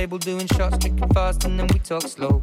table doing shots, drinking fast, and then we talk slow.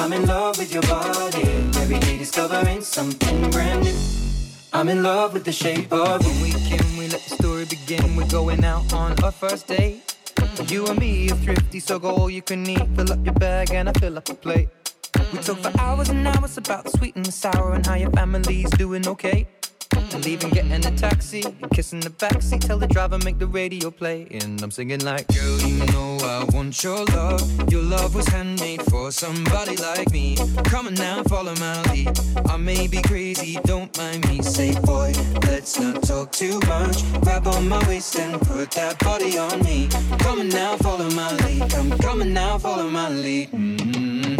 I'm in love with your body. Every day discovering something brand new. I'm in love with the shape of you. We can we let the story begin. We're going out on our first date. You and me are thrifty, so go all you can eat. Fill up your bag and I fill up a plate. We talk for hours and hours about the sweet and the sour and how your family's doing okay. And leaving, getting a taxi, kissing the backseat, tell the driver make the radio play. And I'm singing like, Girl, you know I want your love. Your love was handmade for somebody like me. Come on now, follow my lead. I may be crazy, don't mind me. Say, boy, let's not talk too much. Grab on my waist and put that body on me. Come on now, follow my lead. Come, coming now, follow my lead. Mm-hmm.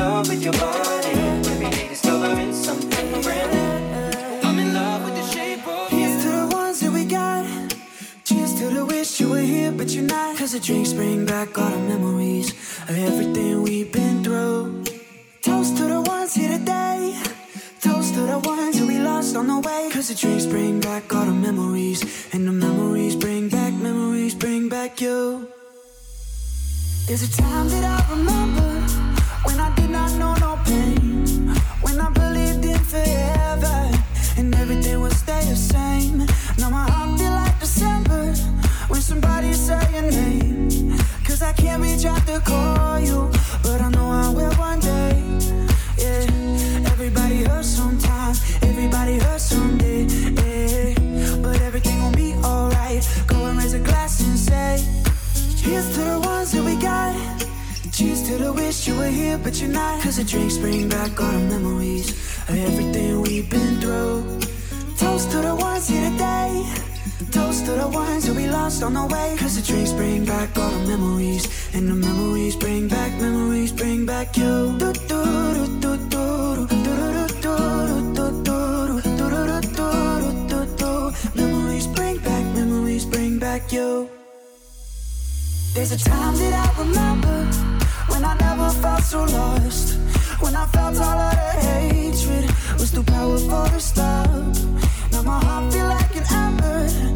I'm in love with your body. Every day discovering something brand new. I'm in love with the shape of you. Here's to the ones that we got. Cheers to the wish you were here, but you're not. Cause the drinks bring back all the memories of everything we've been through. Toast to the ones here today. Toast to the ones that we lost on the way. Cause the drinks bring back all the memories. And the memories bring back, memories bring back you. There's a time that I remember when I did not know no pain. When I believed in forever. And everything would stay the same. Now my heart feel like December. When somebody say your name. Cause I can't reach out to call you. But I know I will one day. Yeah. Everybody hurts sometimes. Everybody hurts someday. Yeah. But everything gon' be alright. Go and raise a glass and say, Here's to the ones that we got. Cheers to wish you were here, but you're not. Cause the drinks bring back all the memories of everything we've been through. Toast to the ones here today. Toast to the ones that we lost on the way. Cause the drinks bring back all the memories. And the memories bring back, memories bring back you. Do, do, do, do, do, do, do, do, do, do, do, do, do. Memories bring back, memories bring back you. There's a time that I remember I never felt so lost. When I felt all of the hatred was too powerful to stop. Now my heart feel like an ember,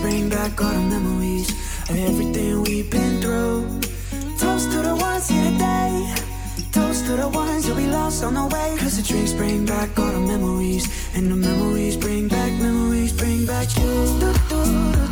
bring back all the memories of everything we've been through. Toast to the ones here today. Toast to the ones that we lost on the way. Cause the drinks bring back all the memories. And the memories bring back, memories bring back you.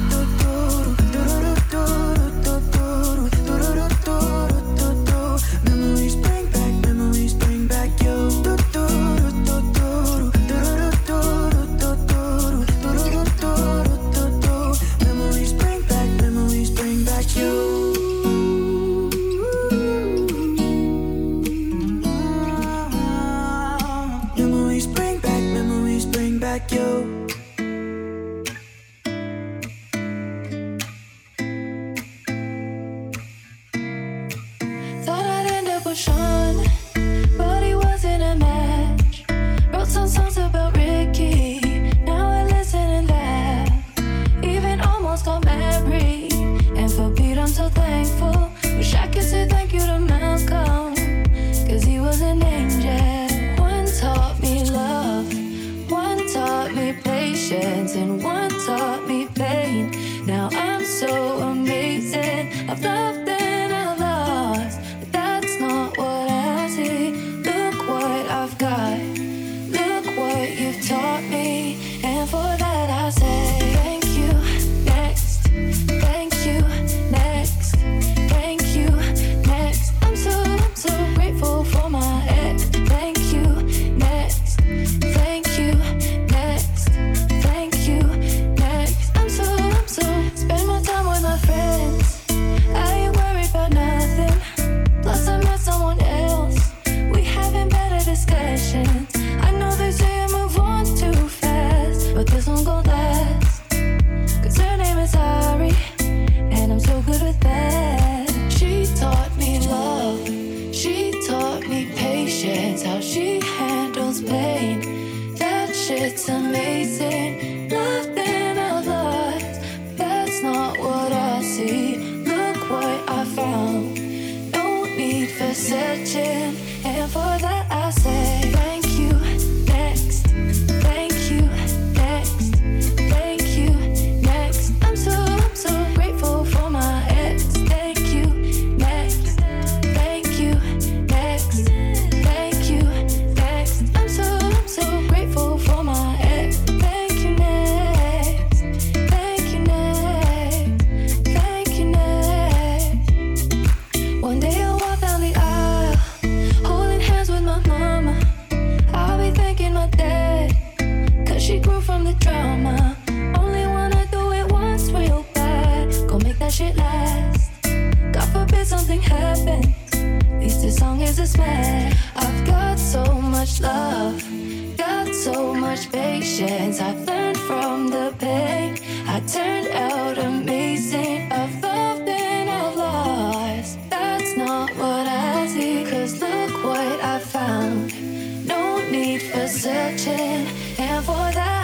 And for that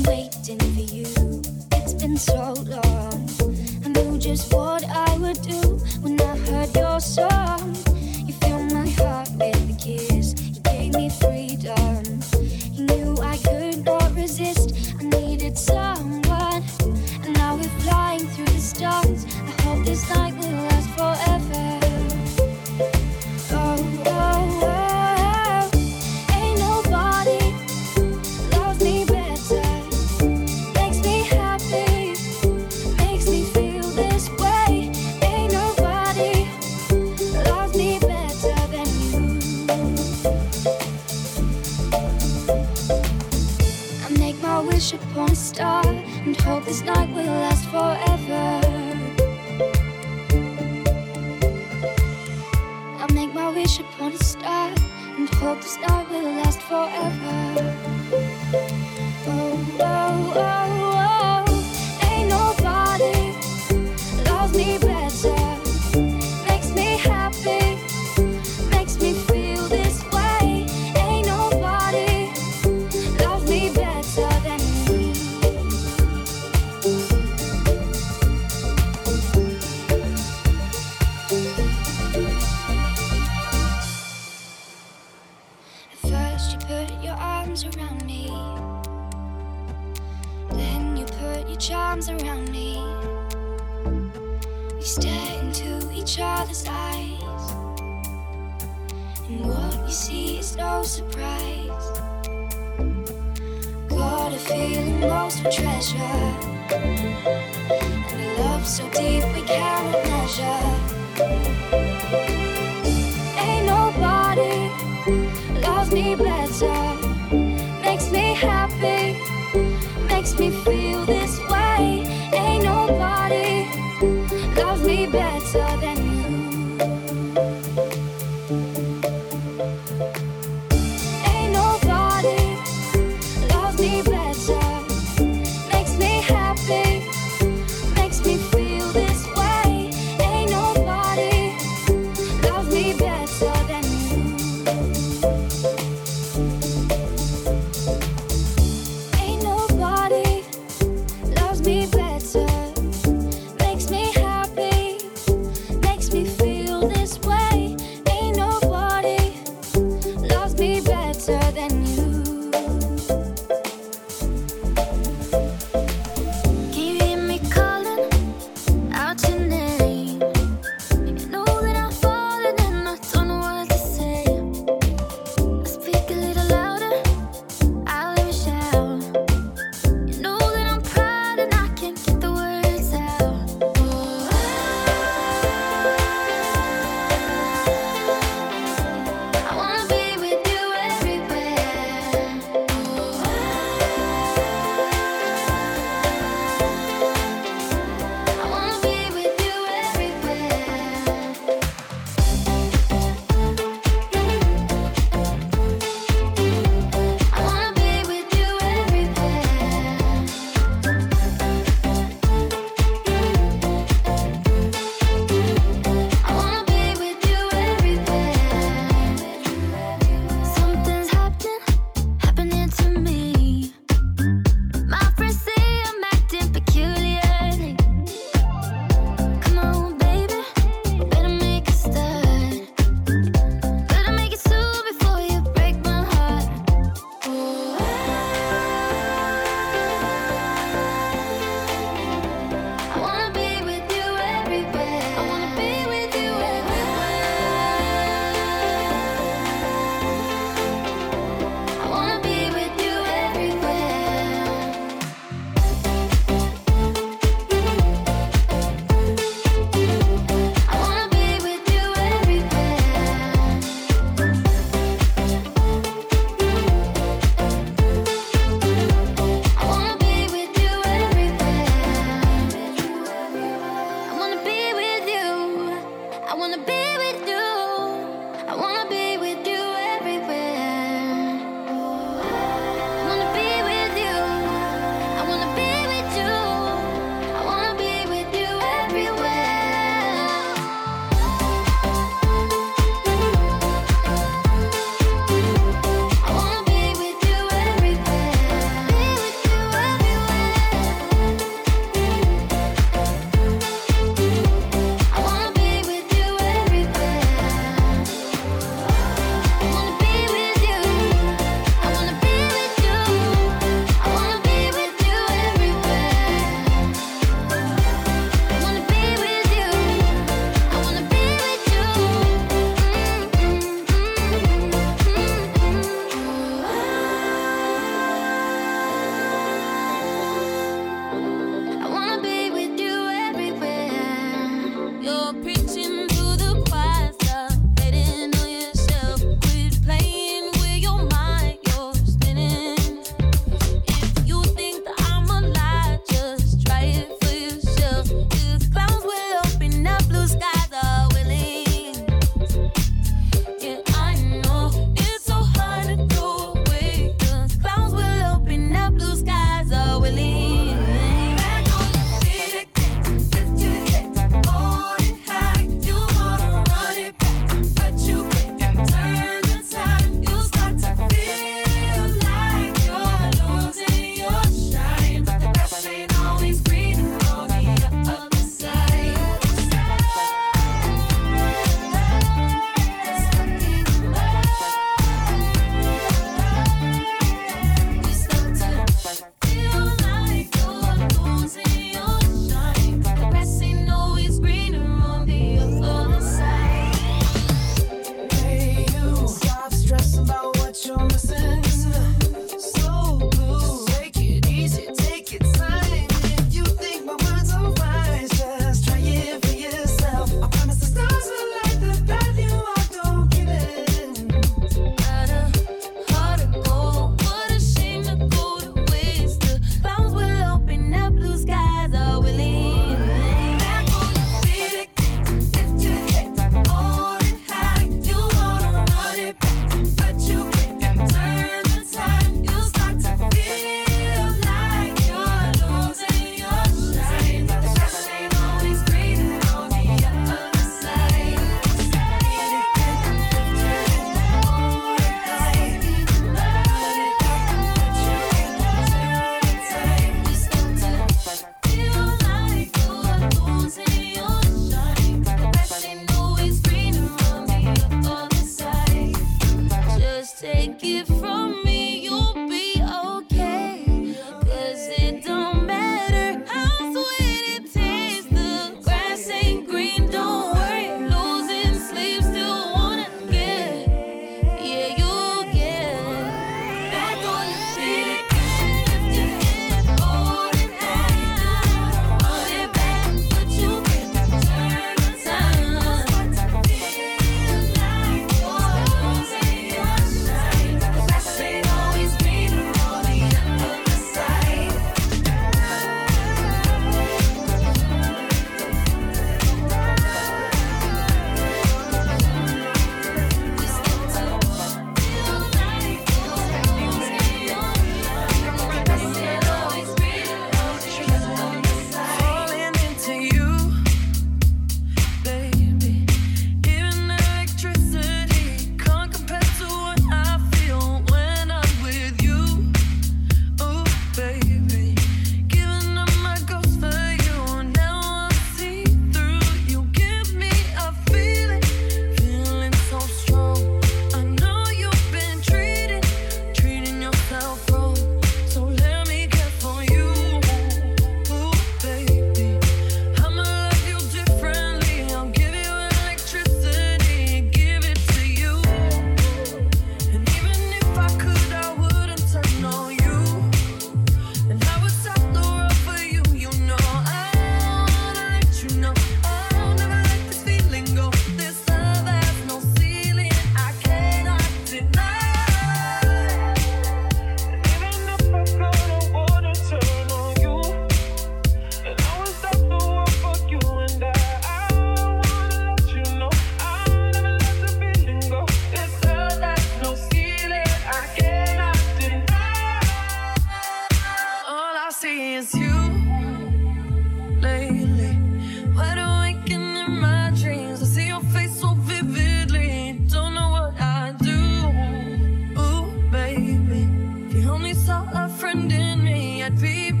I'd be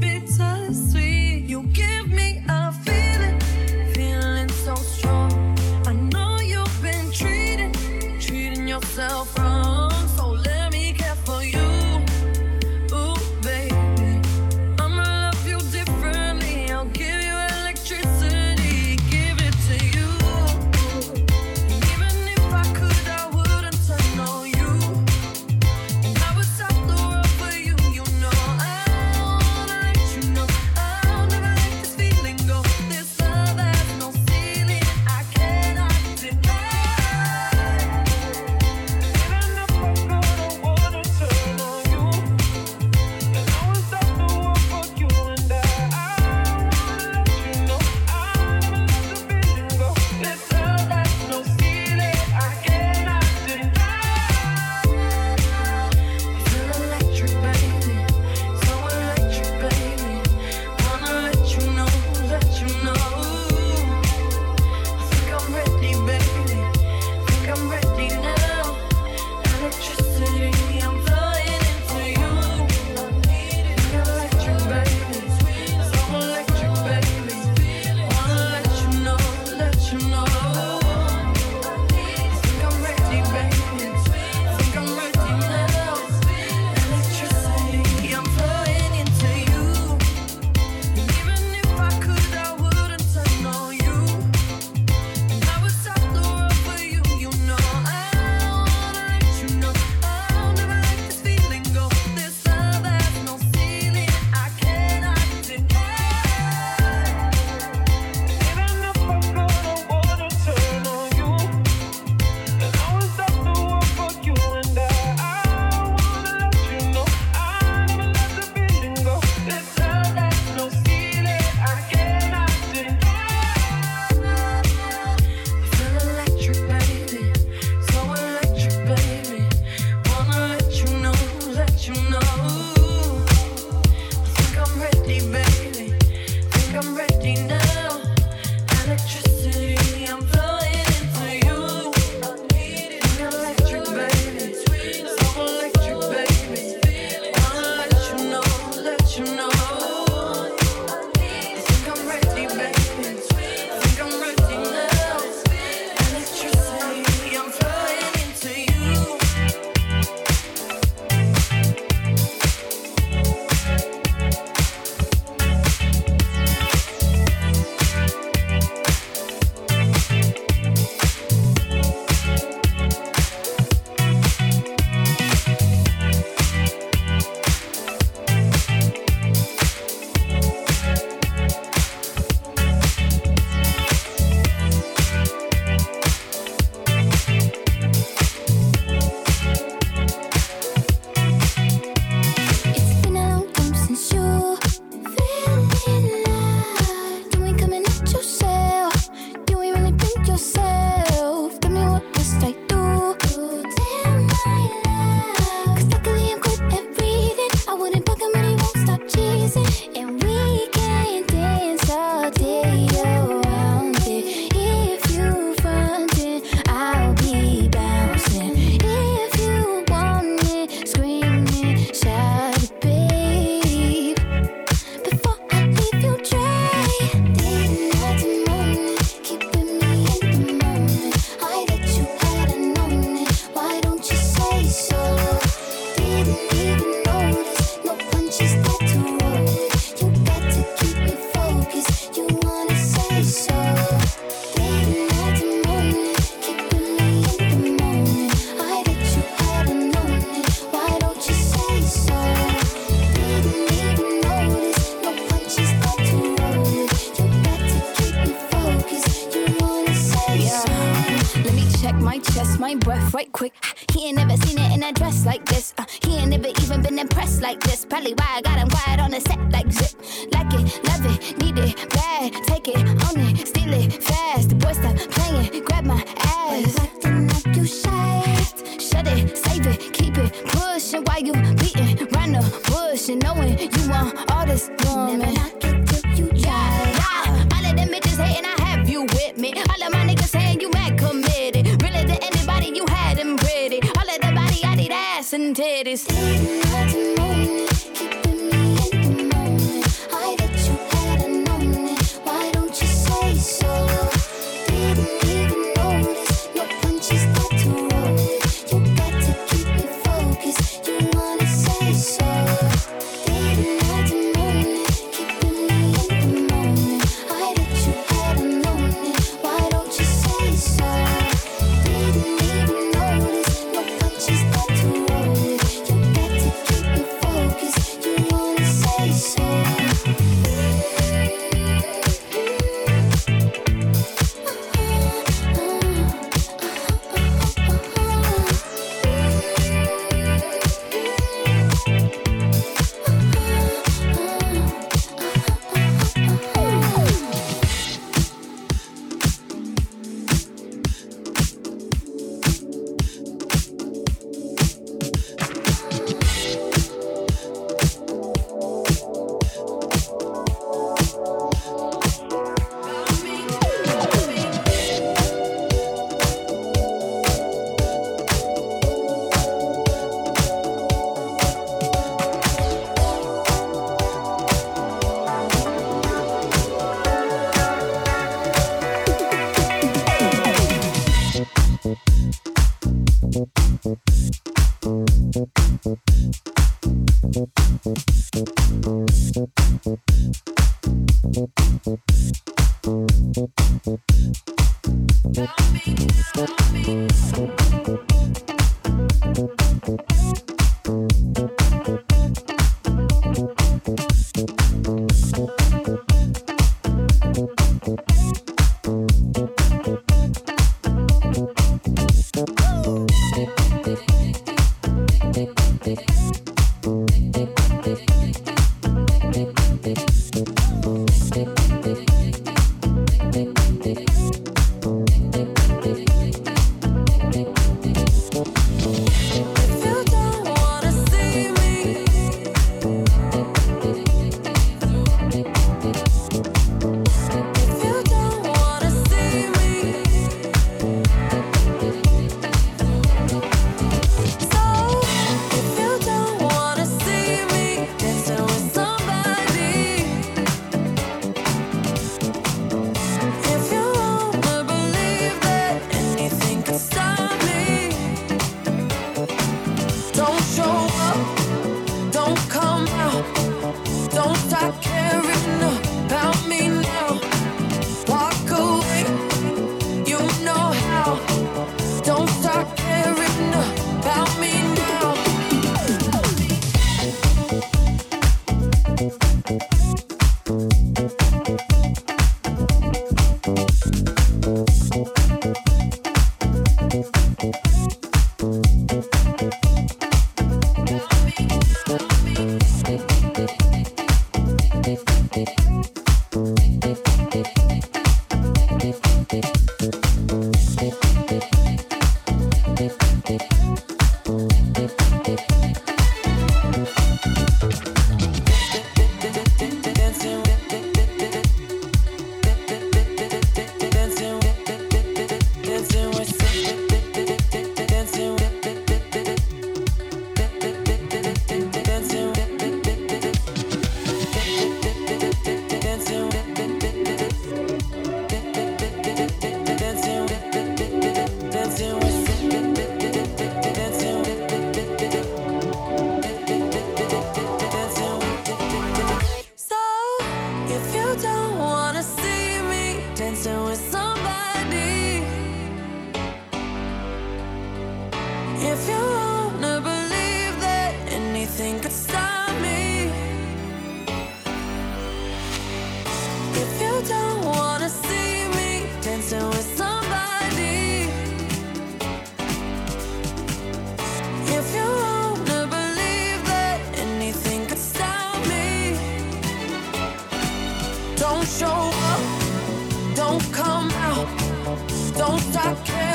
Don't stop caring.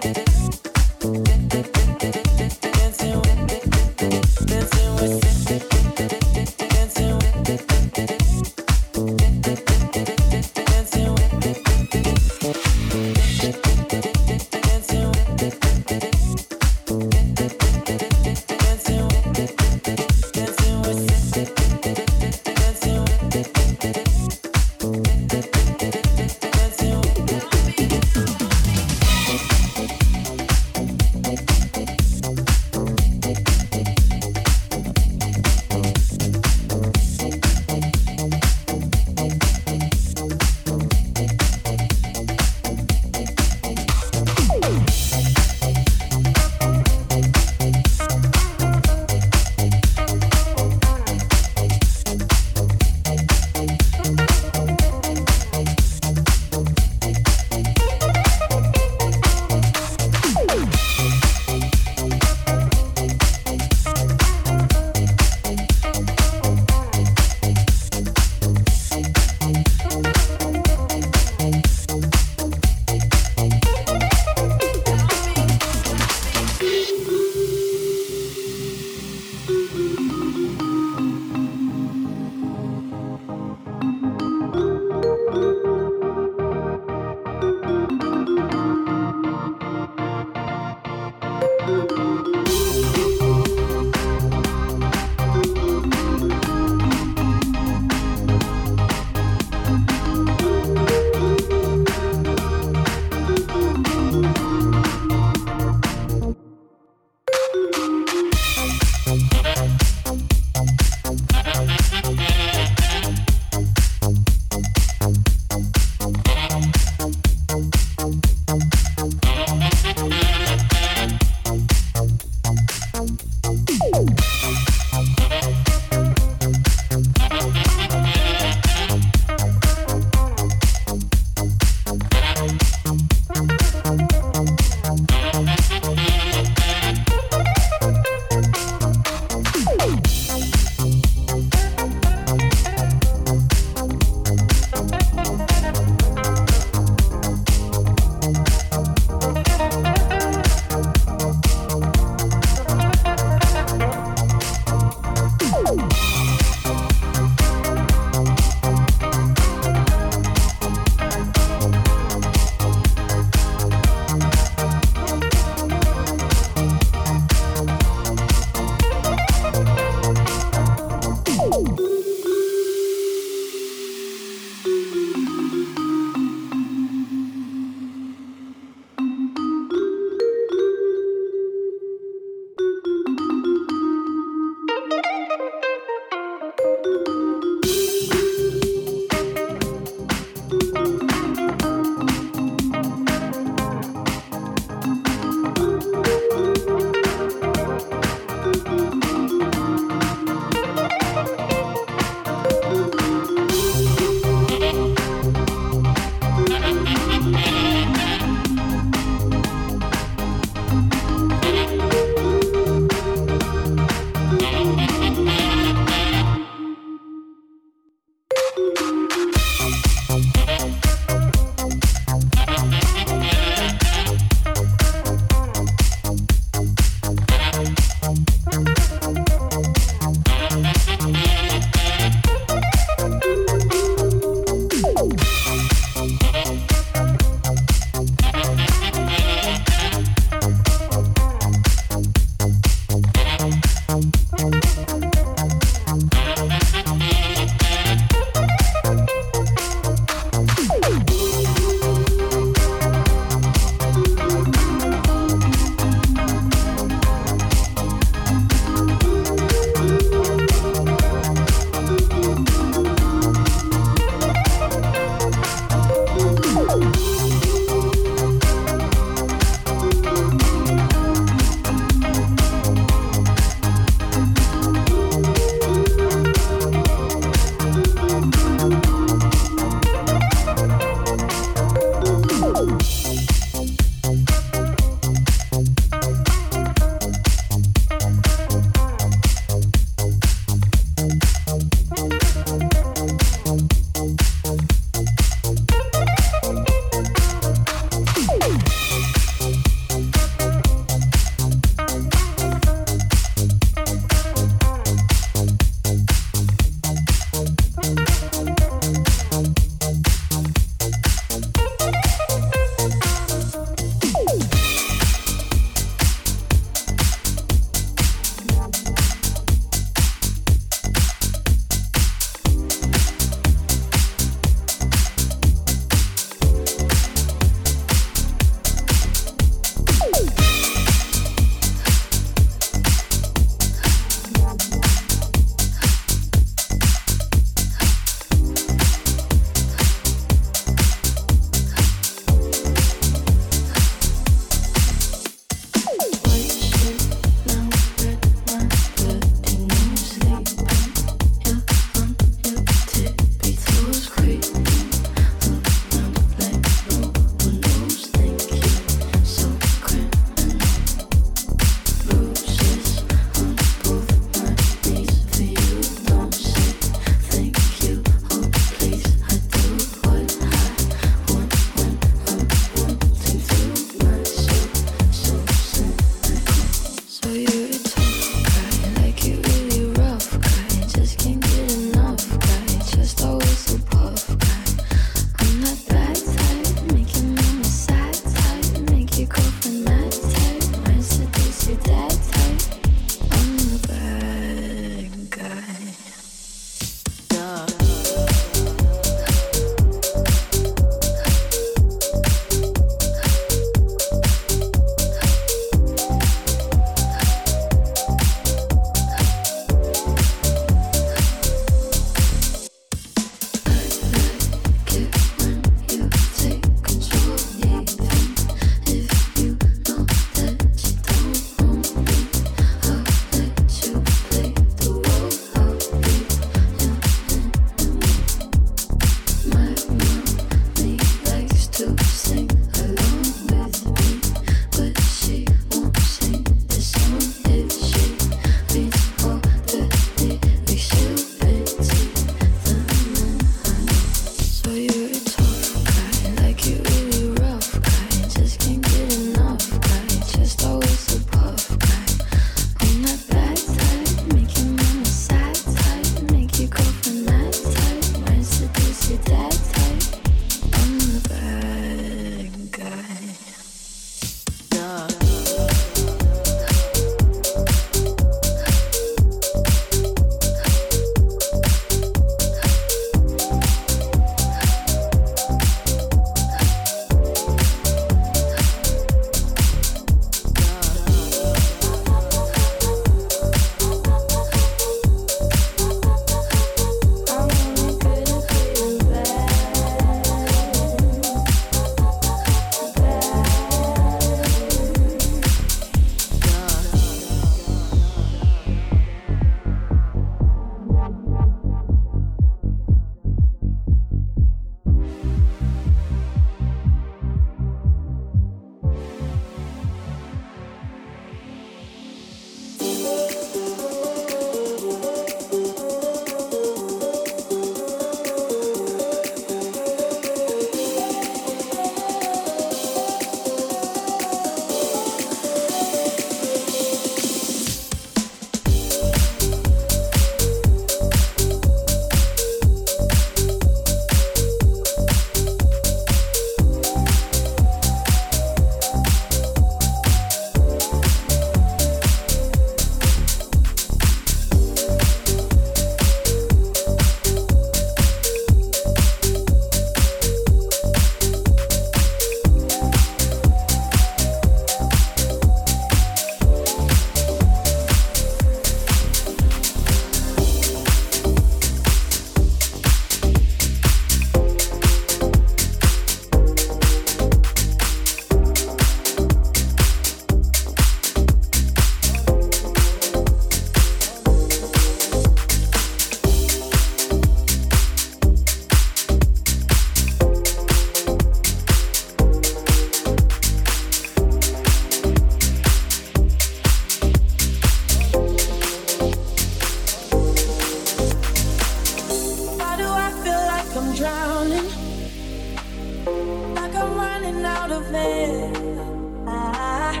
getting out of it. I,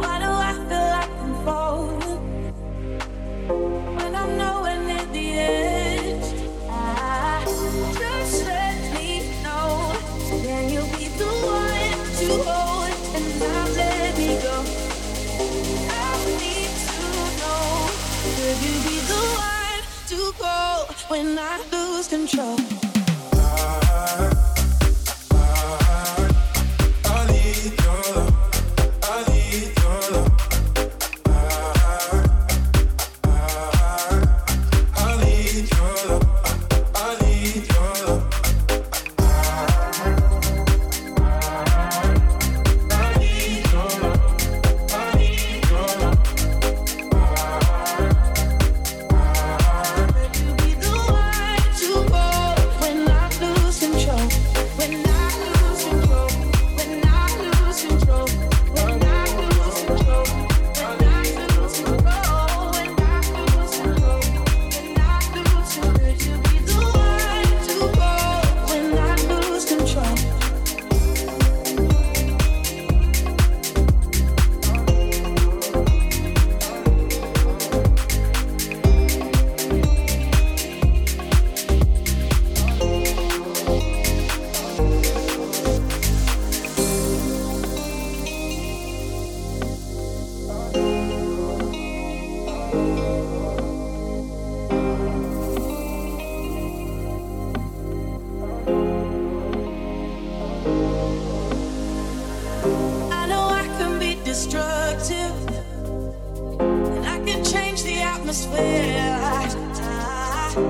why do I feel like I'm falling when I'm nowhere near the edge? I, just let me know. Can you be the one to hold and not let me go? I need to know. Will you be the one to call when I lose control?